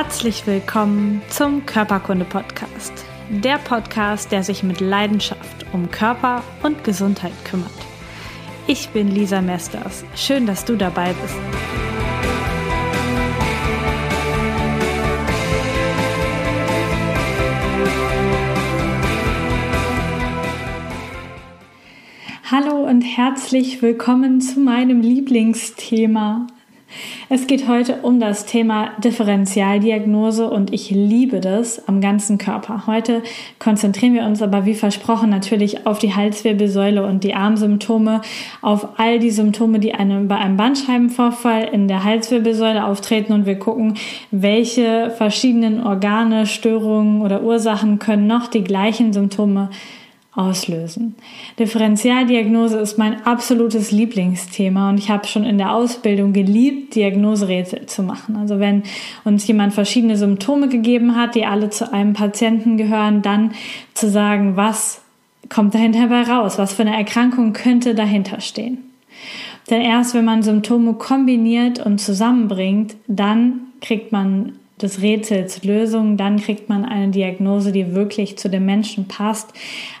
Herzlich willkommen zum Körperkunde-Podcast. Der Podcast, der sich mit Leidenschaft um Körper und Gesundheit kümmert. Ich bin Lisa Mesters. Schön, dass du dabei bist. Hallo und herzlich willkommen zu meinem Lieblingsthema. Es geht heute um das Thema Differentialdiagnose und ich liebe das am ganzen Körper. Heute konzentrieren wir uns aber wie versprochen natürlich auf die Halswirbelsäule und die Armsymptome, auf all die Symptome, die einem, bei einem Bandscheibenvorfall in der Halswirbelsäule auftreten und wir gucken, welche verschiedenen Organe, Störungen oder Ursachen können noch die gleichen Symptome auslösen. Differentialdiagnose ist mein absolutes Lieblingsthema und ich habe schon in der Ausbildung geliebt, Diagnoserätsel zu machen. Also wenn uns jemand verschiedene Symptome gegeben hat, die alle zu einem Patienten gehören, dann zu sagen, was kommt dahinter bei raus, was für eine Erkrankung könnte dahinter stehen. Denn erst wenn man Symptome kombiniert und zusammenbringt, dann kriegt man des Rätsels Lösung, dann kriegt man eine Diagnose, die wirklich zu dem Menschen passt.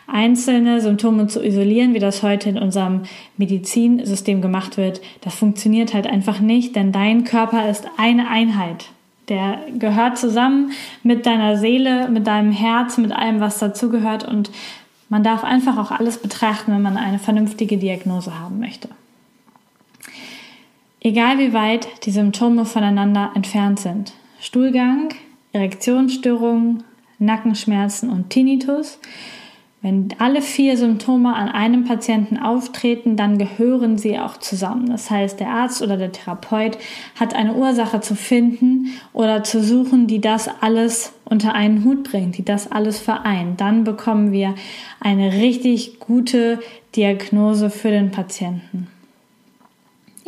Einzelne Symptome zu isolieren, wie das heute in unserem Medizinsystem gemacht wird, das funktioniert halt einfach nicht, denn dein Körper ist eine Einheit. Der gehört zusammen mit deiner Seele, mit deinem Herz, mit allem, was dazugehört und man darf einfach auch alles betrachten, wenn man eine vernünftige Diagnose haben möchte. Egal wie weit die Symptome voneinander entfernt sind, Stuhlgang, Erektionsstörungen, Nackenschmerzen und Tinnitus. Wenn alle vier Symptome an einem Patienten auftreten, dann gehören sie auch zusammen. Das heißt, der Arzt oder der Therapeut hat eine Ursache zu finden oder zu suchen, die das alles unter einen Hut bringt, die das alles vereint. Dann bekommen wir eine richtig gute Diagnose für den Patienten.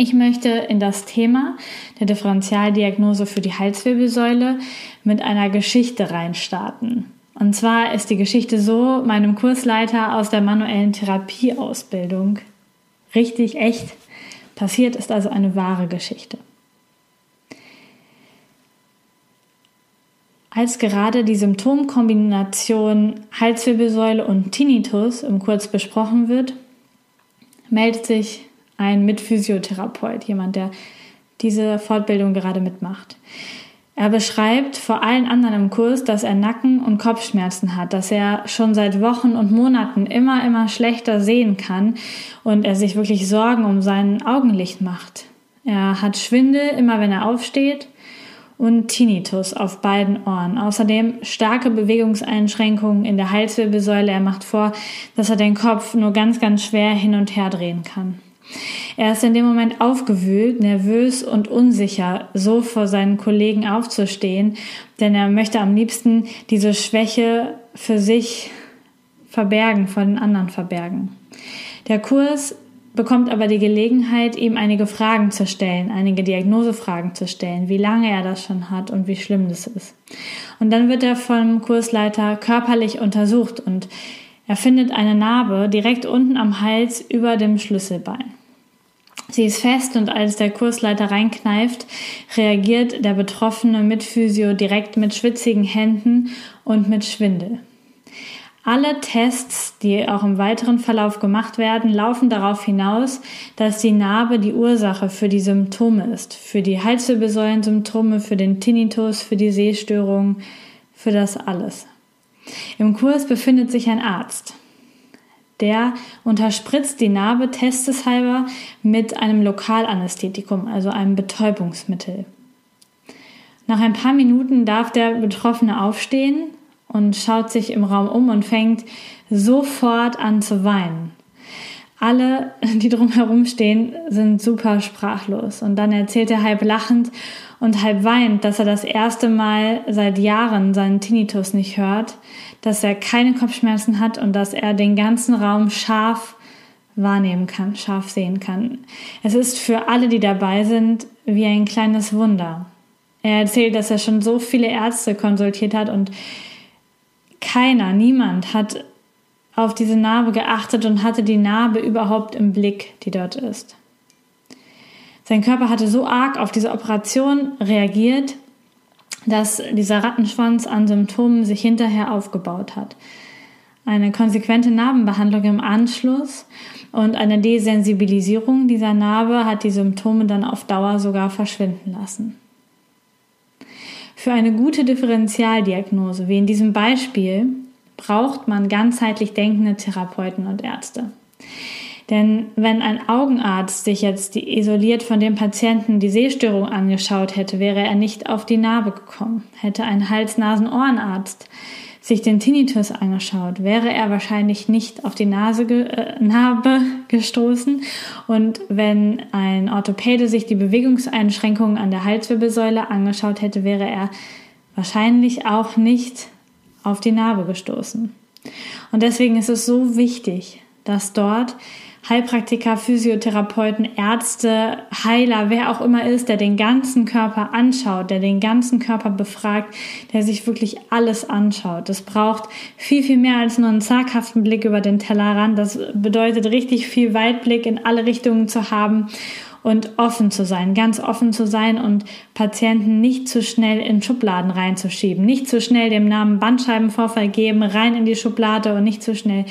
Ich möchte in das Thema der Differentialdiagnose für die Halswirbelsäule mit einer Geschichte reinstarten. Und zwar ist die Geschichte so, meinem Kursleiter aus der manuellen Therapieausbildung richtig echt passiert ist also eine wahre Geschichte. Als gerade die Symptomkombination Halswirbelsäule und Tinnitus im Kurs besprochen wird, meldet sich ein Mitphysiotherapeut, jemand, der diese Fortbildung gerade mitmacht. Er beschreibt vor allen anderen im Kurs, dass er Nacken- und Kopfschmerzen hat, dass er schon seit Wochen und Monaten immer, immer schlechter sehen kann und er sich wirklich Sorgen um sein Augenlicht macht. Er hat Schwindel immer, wenn er aufsteht und Tinnitus auf beiden Ohren. Außerdem starke Bewegungseinschränkungen in der Halswirbelsäule. Er macht vor, dass er den Kopf nur ganz, ganz schwer hin und her drehen kann. Er ist in dem Moment aufgewühlt, nervös und unsicher, so vor seinen Kollegen aufzustehen, denn er möchte am liebsten diese Schwäche für sich verbergen, vor den anderen verbergen. Der Kurs bekommt aber die Gelegenheit, ihm einige Fragen zu stellen, einige Diagnosefragen zu stellen, wie lange er das schon hat und wie schlimm das ist. Und dann wird er vom Kursleiter körperlich untersucht und er findet eine Narbe direkt unten am Hals über dem Schlüsselbein. Sie ist fest und als der Kursleiter reinkneift, reagiert der betroffene Mitphysio direkt mit schwitzigen Händen und mit Schwindel. Alle Tests, die auch im weiteren Verlauf gemacht werden, laufen darauf hinaus, dass die Narbe die Ursache für die Symptome ist. Für die Halswirbelsäulensymptome, für den Tinnitus, für die Sehstörung, für das alles. Im Kurs befindet sich ein Arzt. Der unterspritzt die Narbe testeshalber mit einem Lokalanästhetikum, also einem Betäubungsmittel. Nach ein paar Minuten darf der Betroffene aufstehen und schaut sich im Raum um und fängt sofort an zu weinen. Alle, die drumherum stehen, sind super sprachlos. Und dann erzählt er halb lachend und halb weinend, dass er das erste Mal seit Jahren seinen Tinnitus nicht hört, dass er keine Kopfschmerzen hat und dass er den ganzen Raum scharf wahrnehmen kann, scharf sehen kann. Es ist für alle, die dabei sind, wie ein kleines Wunder. Er erzählt, dass er schon so viele Ärzte konsultiert hat und keiner, niemand hat auf diese Narbe geachtet und hatte die Narbe überhaupt im Blick, die dort ist. Sein Körper hatte so arg auf diese Operation reagiert, dass dieser Rattenschwanz an Symptomen sich hinterher aufgebaut hat. Eine konsequente Narbenbehandlung im Anschluss und eine Desensibilisierung dieser Narbe hat die Symptome dann auf Dauer sogar verschwinden lassen. Für eine gute Differentialdiagnose, wie in diesem Beispiel, braucht man ganzheitlich denkende Therapeuten und Ärzte. Denn wenn ein Augenarzt sich jetzt isoliert von dem Patienten die Sehstörung angeschaut hätte, wäre er nicht auf die Narbe gekommen. Hätte ein Hals-Nasen-Ohrenarzt sich den Tinnitus angeschaut, wäre er wahrscheinlich nicht auf die Nase ge äh, Narbe gestoßen. Und wenn ein Orthopäde sich die Bewegungseinschränkungen an der Halswirbelsäule angeschaut hätte, wäre er wahrscheinlich auch nicht auf die Narbe gestoßen. Und deswegen ist es so wichtig, dass dort Heilpraktiker, Physiotherapeuten, Ärzte, Heiler, wer auch immer ist, der den ganzen Körper anschaut, der den ganzen Körper befragt, der sich wirklich alles anschaut. Das braucht viel, viel mehr als nur einen zaghaften Blick über den Tellerrand. Das bedeutet richtig viel Weitblick in alle Richtungen zu haben und offen zu sein, ganz offen zu sein und Patienten nicht zu schnell in Schubladen reinzuschieben, nicht zu schnell dem Namen Bandscheibenvorfall geben, rein in die Schublade und nicht zu schnell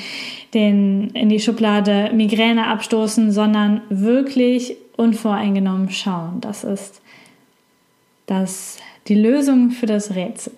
den, in die Schublade Migräne abstoßen, sondern wirklich unvoreingenommen schauen. Das ist das, die Lösung für das Rätsel.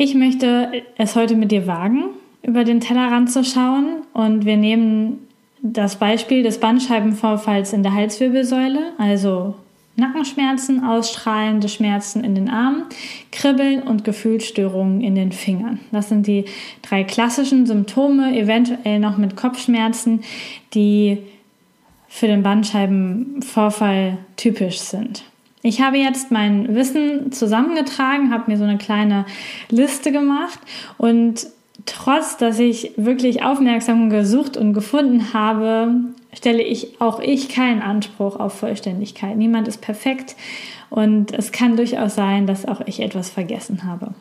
Ich möchte es heute mit dir wagen, über den Tellerrand zu schauen und wir nehmen das Beispiel des Bandscheibenvorfalls in der Halswirbelsäule, also Nackenschmerzen, ausstrahlende Schmerzen in den Armen, Kribbeln und Gefühlsstörungen in den Fingern. Das sind die drei klassischen Symptome, eventuell noch mit Kopfschmerzen, die für den Bandscheibenvorfall typisch sind. Ich habe jetzt mein Wissen zusammengetragen, habe mir so eine kleine Liste gemacht und trotz dass ich wirklich aufmerksam gesucht und gefunden habe, stelle ich auch ich keinen Anspruch auf Vollständigkeit. Niemand ist perfekt und es kann durchaus sein, dass auch ich etwas vergessen habe.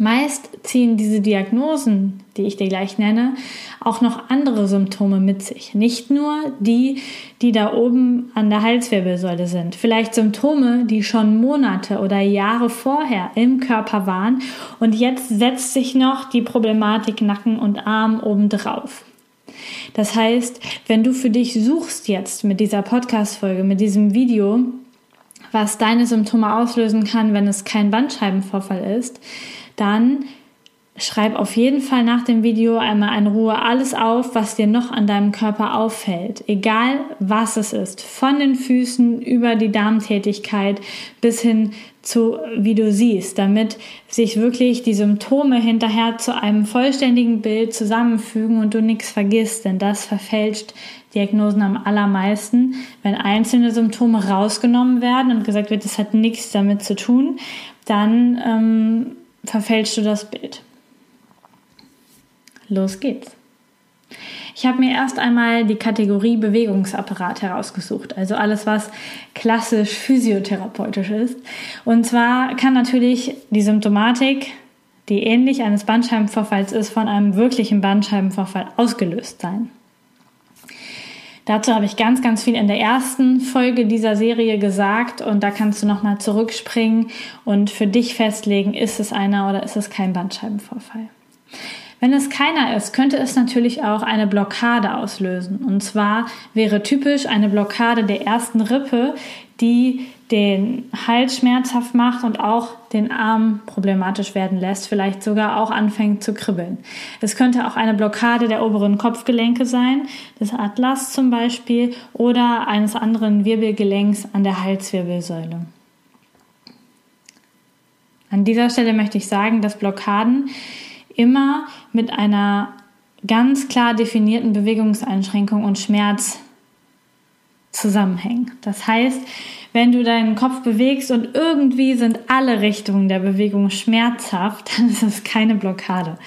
Meist ziehen diese Diagnosen, die ich dir gleich nenne, auch noch andere Symptome mit sich. Nicht nur die, die da oben an der Halswirbelsäule sind. Vielleicht Symptome, die schon Monate oder Jahre vorher im Körper waren und jetzt setzt sich noch die Problematik Nacken und Arm obendrauf. Das heißt, wenn du für dich suchst jetzt mit dieser Podcast-Folge, mit diesem Video, was deine Symptome auslösen kann, wenn es kein Bandscheibenvorfall ist, dann schreib auf jeden Fall nach dem Video einmal in Ruhe alles auf, was dir noch an deinem Körper auffällt. Egal was es ist. Von den Füßen über die Darmtätigkeit bis hin zu, wie du siehst, damit sich wirklich die Symptome hinterher zu einem vollständigen Bild zusammenfügen und du nichts vergisst, denn das verfälscht Diagnosen am allermeisten, wenn einzelne Symptome rausgenommen werden und gesagt wird, das hat nichts damit zu tun, dann ähm, verfälschst du das Bild. Los geht's. Ich habe mir erst einmal die Kategorie Bewegungsapparat herausgesucht, also alles, was klassisch physiotherapeutisch ist. Und zwar kann natürlich die Symptomatik, die ähnlich eines Bandscheibenvorfalls ist, von einem wirklichen Bandscheibenvorfall ausgelöst sein. Dazu habe ich ganz, ganz viel in der ersten Folge dieser Serie gesagt und da kannst du nochmal zurückspringen und für dich festlegen, ist es einer oder ist es kein Bandscheibenvorfall. Wenn es keiner ist, könnte es natürlich auch eine Blockade auslösen. Und zwar wäre typisch eine Blockade der ersten Rippe, die den Hals schmerzhaft macht und auch den Arm problematisch werden lässt, vielleicht sogar auch anfängt zu kribbeln. Es könnte auch eine Blockade der oberen Kopfgelenke sein, des Atlas zum Beispiel, oder eines anderen Wirbelgelenks an der Halswirbelsäule. An dieser Stelle möchte ich sagen, dass Blockaden immer mit einer ganz klar definierten Bewegungseinschränkung und Schmerz zusammenhängen. Das heißt, wenn du deinen Kopf bewegst und irgendwie sind alle Richtungen der Bewegung schmerzhaft, dann ist es keine Blockade.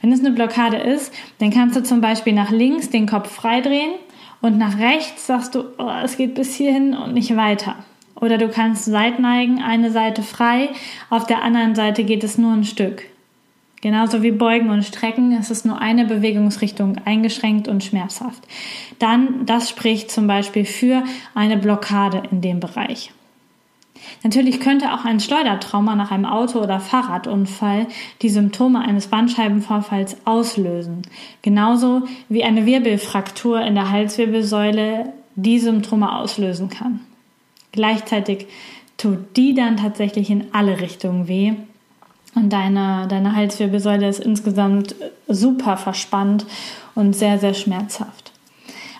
Wenn es eine Blockade ist, dann kannst du zum Beispiel nach links den Kopf freidrehen und nach rechts sagst du, oh, es geht bis hierhin und nicht weiter. Oder du kannst Seitneigen, eine Seite frei, auf der anderen Seite geht es nur ein Stück. Genauso wie Beugen und Strecken ist es nur eine Bewegungsrichtung eingeschränkt und schmerzhaft. Dann, das spricht zum Beispiel für eine Blockade in dem Bereich. Natürlich könnte auch ein Schleudertrauma nach einem Auto- oder Fahrradunfall die Symptome eines Bandscheibenvorfalls auslösen. Genauso wie eine Wirbelfraktur in der Halswirbelsäule die Symptome auslösen kann. Gleichzeitig tut die dann tatsächlich in alle Richtungen weh und deine, deine Halswirbelsäule ist insgesamt super verspannt und sehr, sehr schmerzhaft.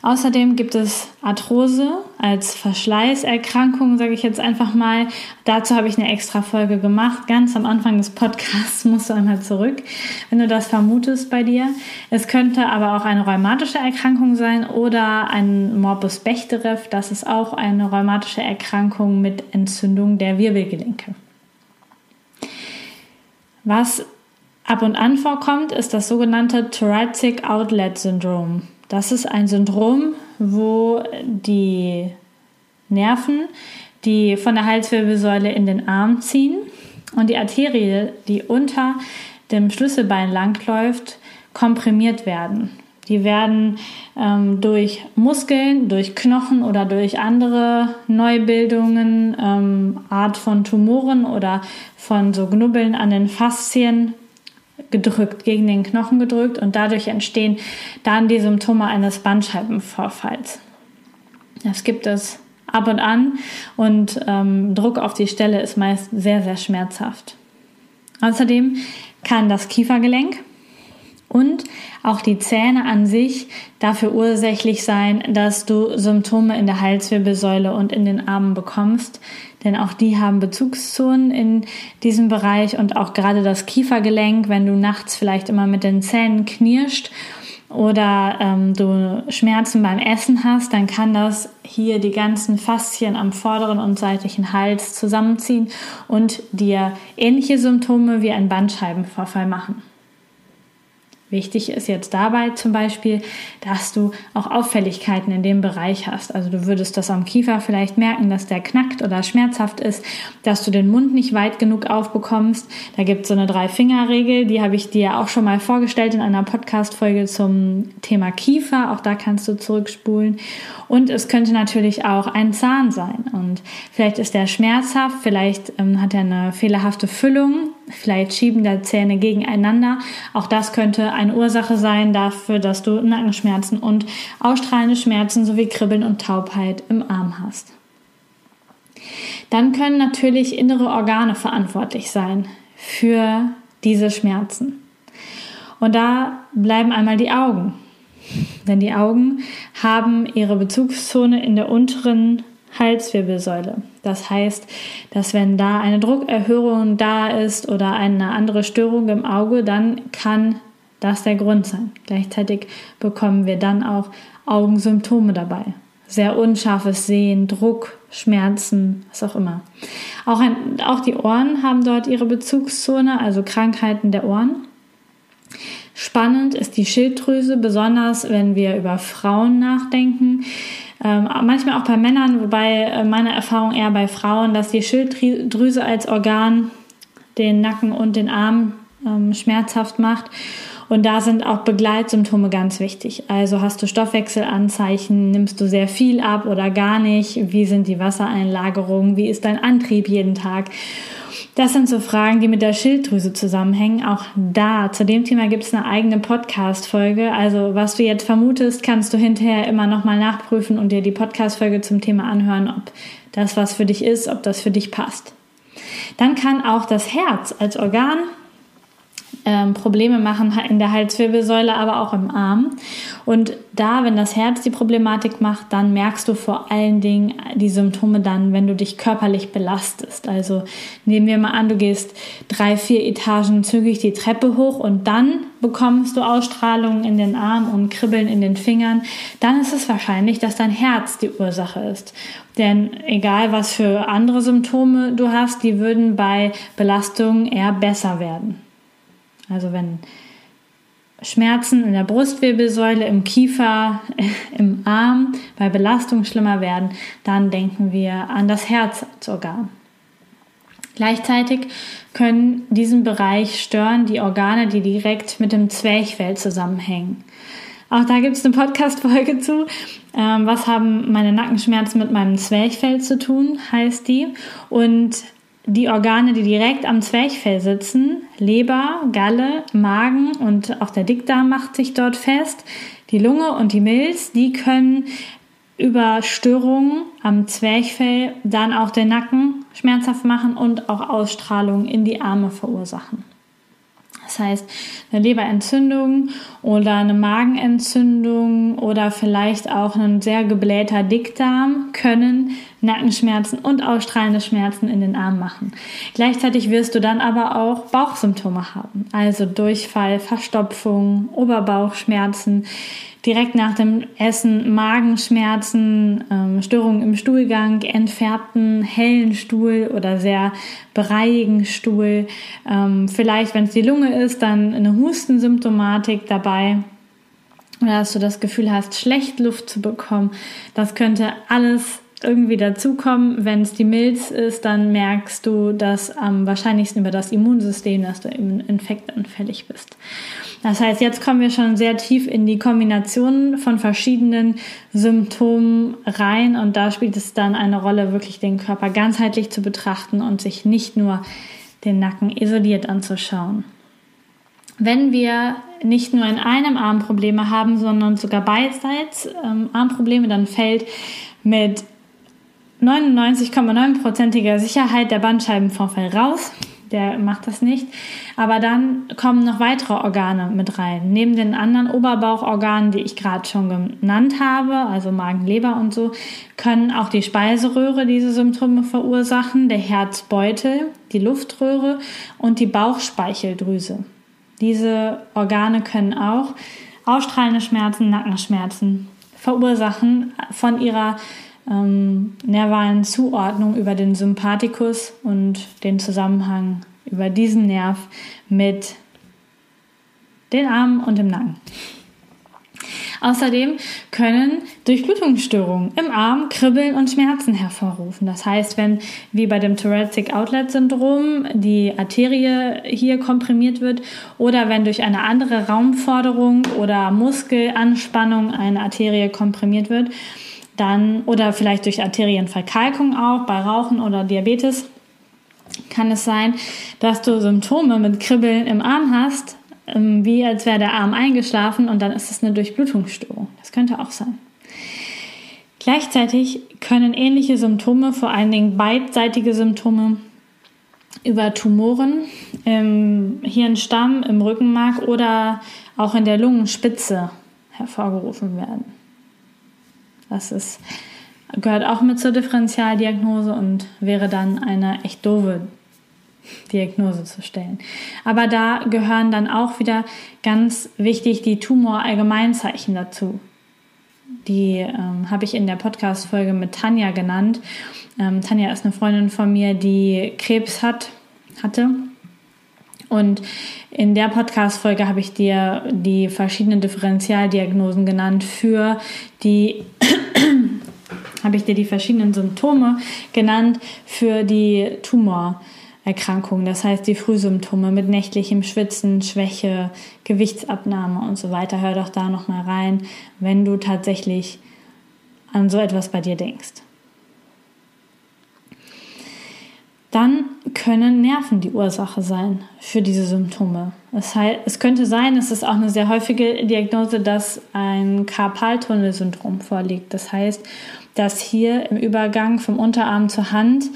Außerdem gibt es Arthrose als Verschleißerkrankung, sage ich jetzt einfach mal. Dazu habe ich eine extra Folge gemacht. Ganz am Anfang des Podcasts musst du einmal zurück, wenn du das vermutest bei dir. Es könnte aber auch eine rheumatische Erkrankung sein oder ein Morbus Bechterew. Das ist auch eine rheumatische Erkrankung mit Entzündung der Wirbelgelenke. Was ab und an vorkommt, ist das sogenannte Thoracic Outlet Syndrome. Das ist ein Syndrom, wo die Nerven, die von der Halswirbelsäule in den Arm ziehen und die Arterie, die unter dem Schlüsselbein langläuft, komprimiert werden. Die werden ähm, durch Muskeln, durch Knochen oder durch andere Neubildungen, ähm, Art von Tumoren oder von so Knubbeln an den Faszien gedrückt, gegen den Knochen gedrückt und dadurch entstehen dann die Symptome eines Bandscheibenvorfalls. Das gibt es ab und an und ähm, Druck auf die Stelle ist meist sehr, sehr schmerzhaft. Außerdem kann das Kiefergelenk und auch die Zähne an sich dafür ursächlich sein, dass du Symptome in der Halswirbelsäule und in den Armen bekommst. Denn auch die haben Bezugszonen in diesem Bereich und auch gerade das Kiefergelenk, wenn du nachts vielleicht immer mit den Zähnen knirscht oder ähm, du Schmerzen beim Essen hast, dann kann das hier die ganzen Faszien am vorderen und seitlichen Hals zusammenziehen und dir ähnliche Symptome wie ein Bandscheibenvorfall machen. Wichtig ist jetzt dabei zum Beispiel, dass du auch Auffälligkeiten in dem Bereich hast. Also du würdest das am Kiefer vielleicht merken, dass der knackt oder schmerzhaft ist, dass du den Mund nicht weit genug aufbekommst. Da gibt es so eine Drei-Finger-Regel, die habe ich dir auch schon mal vorgestellt in einer Podcast-Folge zum Thema Kiefer. Auch da kannst du zurückspulen. Und es könnte natürlich auch ein Zahn sein. Und vielleicht ist der schmerzhaft, vielleicht ähm, hat er eine fehlerhafte Füllung, vielleicht schieben da Zähne gegeneinander. Auch das könnte eine Ursache sein dafür, dass du Nackenschmerzen und ausstrahlende Schmerzen sowie Kribbeln und Taubheit im Arm hast. Dann können natürlich innere Organe verantwortlich sein für diese Schmerzen. Und da bleiben einmal die Augen. Denn die Augen haben ihre Bezugszone in der unteren Halswirbelsäule. Das heißt, dass wenn da eine Druckerhöhung da ist oder eine andere Störung im Auge, dann kann das der Grund sein. Gleichzeitig bekommen wir dann auch Augensymptome dabei. Sehr unscharfes Sehen, Druck, Schmerzen, was auch immer. Auch, ein, auch die Ohren haben dort ihre Bezugszone, also Krankheiten der Ohren. Spannend ist die Schilddrüse, besonders wenn wir über Frauen nachdenken. Ähm, manchmal auch bei Männern, wobei äh, meine Erfahrung eher bei Frauen, dass die Schilddrüse als Organ den Nacken und den Arm ähm, schmerzhaft macht. Und da sind auch Begleitsymptome ganz wichtig. Also hast du Stoffwechselanzeichen, nimmst du sehr viel ab oder gar nicht? Wie sind die Wassereinlagerungen? Wie ist dein Antrieb jeden Tag? Das sind so Fragen, die mit der Schilddrüse zusammenhängen. Auch da, zu dem Thema gibt es eine eigene Podcast-Folge. Also, was du jetzt vermutest, kannst du hinterher immer nochmal nachprüfen und dir die Podcast-Folge zum Thema anhören, ob das was für dich ist, ob das für dich passt. Dann kann auch das Herz als Organ ähm, Probleme machen in der Halswirbelsäule, aber auch im Arm. Und da, wenn das Herz die Problematik macht, dann merkst du vor allen Dingen die Symptome dann, wenn du dich körperlich belastest. Also nehmen wir mal an, du gehst drei, vier Etagen zügig die Treppe hoch und dann bekommst du Ausstrahlungen in den Arm und Kribbeln in den Fingern, dann ist es wahrscheinlich, dass dein Herz die Ursache ist. Denn egal was für andere Symptome du hast, die würden bei Belastungen eher besser werden. Also wenn Schmerzen in der Brustwirbelsäule, im Kiefer, im Arm bei Belastung schlimmer werden, dann denken wir an das Herzorgan. Gleichzeitig können diesen Bereich stören die Organe, die direkt mit dem Zwerchfell zusammenhängen. Auch da gibt es eine Podcast-Folge zu. Ähm, was haben meine Nackenschmerzen mit meinem Zwerchfell zu tun, heißt die. Und die Organe, die direkt am Zwerchfell sitzen, Leber, Galle, Magen und auch der Dickdarm macht sich dort fest, die Lunge und die Milz, die können über Störungen am Zwerchfell dann auch den Nacken schmerzhaft machen und auch Ausstrahlung in die Arme verursachen. Das heißt, eine Leberentzündung oder eine Magenentzündung oder vielleicht auch ein sehr geblähter Dickdarm können Nackenschmerzen und ausstrahlende Schmerzen in den Armen machen. Gleichzeitig wirst du dann aber auch Bauchsymptome haben, also Durchfall, Verstopfung, Oberbauchschmerzen, direkt nach dem Essen Magenschmerzen, ähm, Störungen im Stuhlgang, entfärbten hellen Stuhl oder sehr breiigen Stuhl. Ähm, vielleicht, wenn es die Lunge ist, dann eine Hustensymptomatik dabei. Oder dass du das Gefühl hast, schlecht Luft zu bekommen. Das könnte alles irgendwie dazukommen. Wenn es die Milz ist, dann merkst du das am wahrscheinlichsten über das Immunsystem, dass du eben infektanfällig bist. Das heißt, jetzt kommen wir schon sehr tief in die Kombination von verschiedenen Symptomen rein und da spielt es dann eine Rolle, wirklich den Körper ganzheitlich zu betrachten und sich nicht nur den Nacken isoliert anzuschauen. Wenn wir nicht nur in einem Arm Probleme haben, sondern sogar beidseits ähm, Armprobleme, dann fällt mit 99,9%iger Sicherheit der Bandscheibenvorfall raus der macht das nicht. Aber dann kommen noch weitere Organe mit rein. Neben den anderen Oberbauchorganen, die ich gerade schon genannt habe, also Magen, Leber und so, können auch die Speiseröhre diese Symptome verursachen, der Herzbeutel, die Luftröhre und die Bauchspeicheldrüse. Diese Organe können auch ausstrahlende Schmerzen, Nackenschmerzen verursachen von ihrer ähm, nervalen Zuordnung über den Sympathikus und den Zusammenhang über diesen Nerv mit den Armen und dem Nacken. Außerdem können Durchblutungsstörungen im Arm Kribbeln und Schmerzen hervorrufen. Das heißt, wenn wie bei dem Thoracic Outlet Syndrom die Arterie hier komprimiert wird oder wenn durch eine andere Raumforderung oder Muskelanspannung eine Arterie komprimiert wird, dann oder vielleicht durch Arterienverkalkung auch bei Rauchen oder Diabetes kann es sein, dass du Symptome mit Kribbeln im Arm hast, ähm, wie als wäre der Arm eingeschlafen und dann ist es eine Durchblutungsstörung. Das könnte auch sein. Gleichzeitig können ähnliche Symptome, vor allen Dingen beidseitige Symptome, über Tumoren im Hirnstamm, im Rückenmark oder auch in der Lungenspitze hervorgerufen werden. Das ist, gehört auch mit zur Differentialdiagnose und wäre dann eine echt doofe Diagnose zu stellen. Aber da gehören dann auch wieder ganz wichtig die Tumorallgemeinzeichen dazu. Die ähm, habe ich in der Podcast-Folge mit Tanja genannt. Ähm, Tanja ist eine Freundin von mir, die Krebs hat, hatte und in der Podcast-Folge habe ich dir die verschiedenen Differentialdiagnosen genannt für die, habe ich dir die verschiedenen Symptome genannt für die Tumorerkrankung. Das heißt, die Frühsymptome mit nächtlichem Schwitzen, Schwäche, Gewichtsabnahme und so weiter. Hör doch da nochmal rein, wenn du tatsächlich an so etwas bei dir denkst. Dann können Nerven die Ursache sein für diese Symptome. Das heißt, es könnte sein, es ist auch eine sehr häufige Diagnose, dass ein Karpaltunnelsyndrom vorliegt. Das heißt, dass hier im Übergang vom Unterarm zur Hand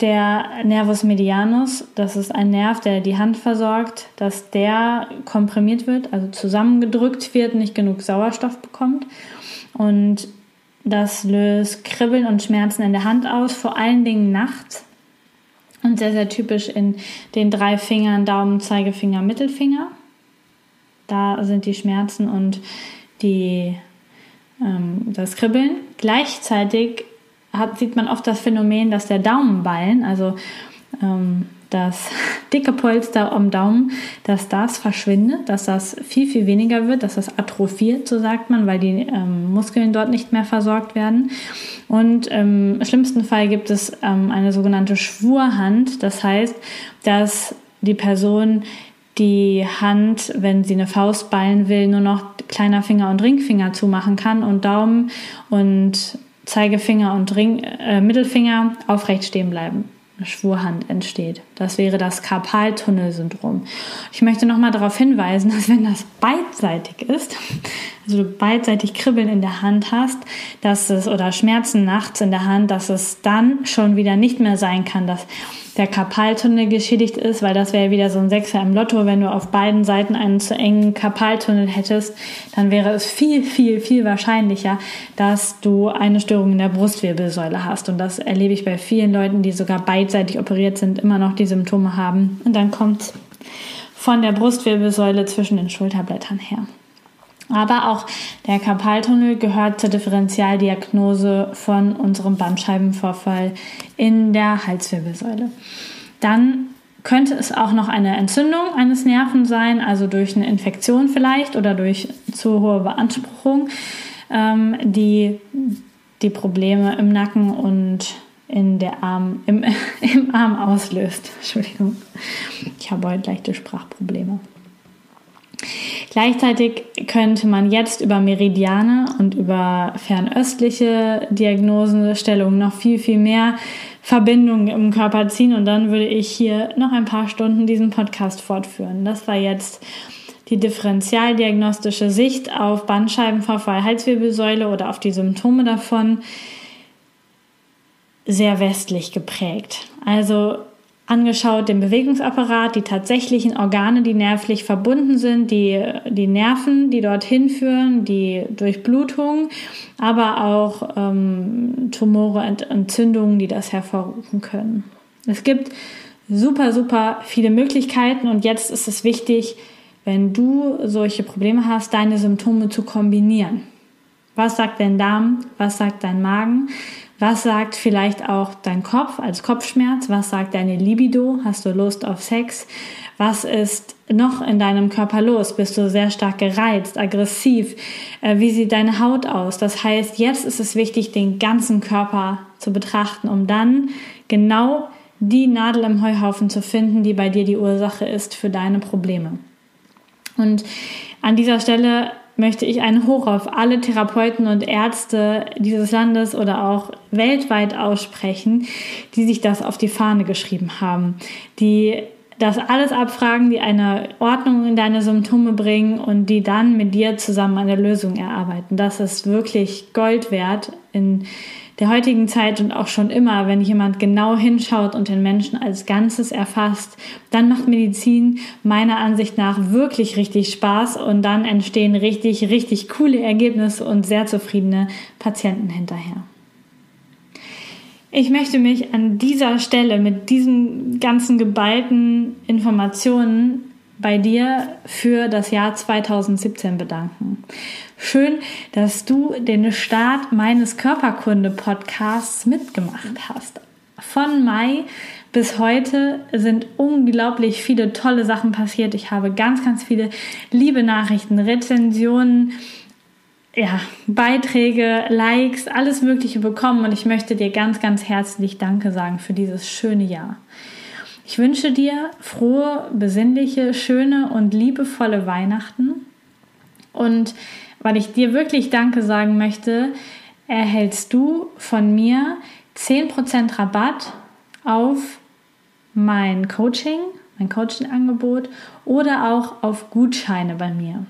der Nervus medianus, das ist ein Nerv, der die Hand versorgt, dass der komprimiert wird, also zusammengedrückt wird, nicht genug Sauerstoff bekommt. Und das löst Kribbeln und Schmerzen in der Hand aus, vor allen Dingen nachts und sehr, sehr typisch in den drei Fingern, Daumen, Zeigefinger, Mittelfinger. Da sind die Schmerzen und die, ähm, das Kribbeln. Gleichzeitig hat, sieht man oft das Phänomen, dass der Daumenballen, also ähm, das dicke Polster am Daumen, dass das verschwindet, dass das viel, viel weniger wird, dass das atrophiert, so sagt man, weil die ähm, Muskeln dort nicht mehr versorgt werden. Und im schlimmsten Fall gibt es ähm, eine sogenannte Schwurhand. Das heißt, dass die Person die Hand, wenn sie eine Faust ballen will, nur noch kleiner Finger und Ringfinger zumachen kann und Daumen und Zeigefinger und Ring, äh, Mittelfinger aufrecht stehen bleiben. Eine Schwurhand entsteht. Das wäre das Karpaltunnelsyndrom. Ich möchte nochmal darauf hinweisen, dass wenn das beidseitig ist, also du beidseitig Kribbeln in der Hand hast, dass es oder Schmerzen nachts in der Hand, dass es dann schon wieder nicht mehr sein kann, dass der Karpaltunnel geschädigt ist, weil das wäre wieder so ein Sechser im Lotto. Wenn du auf beiden Seiten einen zu engen Karpaltunnel hättest, dann wäre es viel, viel, viel wahrscheinlicher, dass du eine Störung in der Brustwirbelsäule hast. Und das erlebe ich bei vielen Leuten, die sogar beidseitig operiert sind, immer noch die Symptome haben. Und dann kommt von der Brustwirbelsäule zwischen den Schulterblättern her. Aber auch der Karpaltunnel gehört zur Differentialdiagnose von unserem Bandscheibenvorfall in der Halswirbelsäule. Dann könnte es auch noch eine Entzündung eines Nerven sein, also durch eine Infektion vielleicht oder durch zu hohe Beanspruchung, ähm, die die Probleme im Nacken und in der Arm, im, im Arm auslöst. Entschuldigung, ich habe heute leichte Sprachprobleme. Gleichzeitig könnte man jetzt über Meridiane und über fernöstliche Diagnosenstellungen noch viel, viel mehr Verbindungen im Körper ziehen und dann würde ich hier noch ein paar Stunden diesen Podcast fortführen. Das war jetzt die differentialdiagnostische Sicht auf Bandscheibenvorfall, Halswirbelsäule oder auf die Symptome davon sehr westlich geprägt. Also angeschaut den Bewegungsapparat, die tatsächlichen Organe, die nervlich verbunden sind, die, die Nerven, die dorthin führen, die Durchblutung, aber auch ähm, Tumore und Entzündungen, die das hervorrufen können. Es gibt super, super viele Möglichkeiten und jetzt ist es wichtig, wenn du solche Probleme hast, deine Symptome zu kombinieren. Was sagt dein Darm? Was sagt dein Magen? Was sagt vielleicht auch dein Kopf als Kopfschmerz? Was sagt deine Libido? Hast du Lust auf Sex? Was ist noch in deinem Körper los? Bist du sehr stark gereizt, aggressiv? Äh, wie sieht deine Haut aus? Das heißt, jetzt ist es wichtig, den ganzen Körper zu betrachten, um dann genau die Nadel im Heuhaufen zu finden, die bei dir die Ursache ist für deine Probleme. Und an dieser Stelle möchte ich einen Hoch auf alle Therapeuten und Ärzte dieses Landes oder auch weltweit aussprechen, die sich das auf die Fahne geschrieben haben, die das alles abfragen, die eine Ordnung in deine Symptome bringen und die dann mit dir zusammen eine Lösung erarbeiten. Das ist wirklich Gold wert in der heutigen Zeit und auch schon immer, wenn jemand genau hinschaut und den Menschen als Ganzes erfasst, dann macht Medizin meiner Ansicht nach wirklich richtig Spaß und dann entstehen richtig, richtig coole Ergebnisse und sehr zufriedene Patienten hinterher. Ich möchte mich an dieser Stelle mit diesen ganzen geballten Informationen bei dir für das Jahr 2017 bedanken. Schön, dass du den Start meines Körperkunde-Podcasts mitgemacht hast. Von Mai bis heute sind unglaublich viele tolle Sachen passiert. Ich habe ganz, ganz viele liebe Nachrichten, Rezensionen, ja, Beiträge, Likes, alles Mögliche bekommen und ich möchte dir ganz, ganz herzlich Danke sagen für dieses schöne Jahr. Ich wünsche dir frohe, besinnliche, schöne und liebevolle Weihnachten und weil ich dir wirklich Danke sagen möchte, erhältst du von mir 10% Rabatt auf mein Coaching, mein Coaching-Angebot oder auch auf Gutscheine bei mir.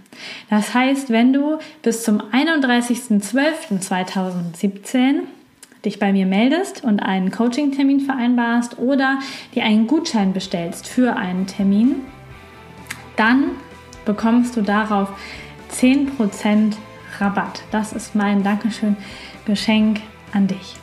Das heißt, wenn du bis zum 31.12.2017 dich bei mir meldest und einen Coaching-Termin vereinbarst oder dir einen Gutschein bestellst für einen Termin, dann bekommst du darauf 10% Rabatt. Das ist mein Dankeschön Geschenk an dich.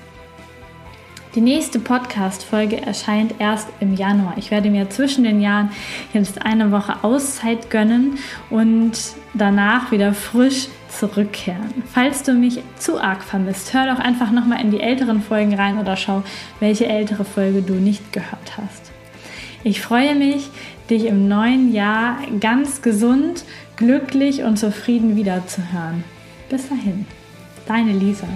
Die nächste Podcast-Folge erscheint erst im Januar. Ich werde mir zwischen den Jahren jetzt eine Woche Auszeit gönnen und danach wieder frisch zurückkehren. Falls du mich zu arg vermisst, hör doch einfach nochmal in die älteren Folgen rein oder schau, welche ältere Folge du nicht gehört hast. Ich freue mich, dich im neuen Jahr ganz gesund, glücklich und zufrieden wiederzuhören. Bis dahin, deine Lisa.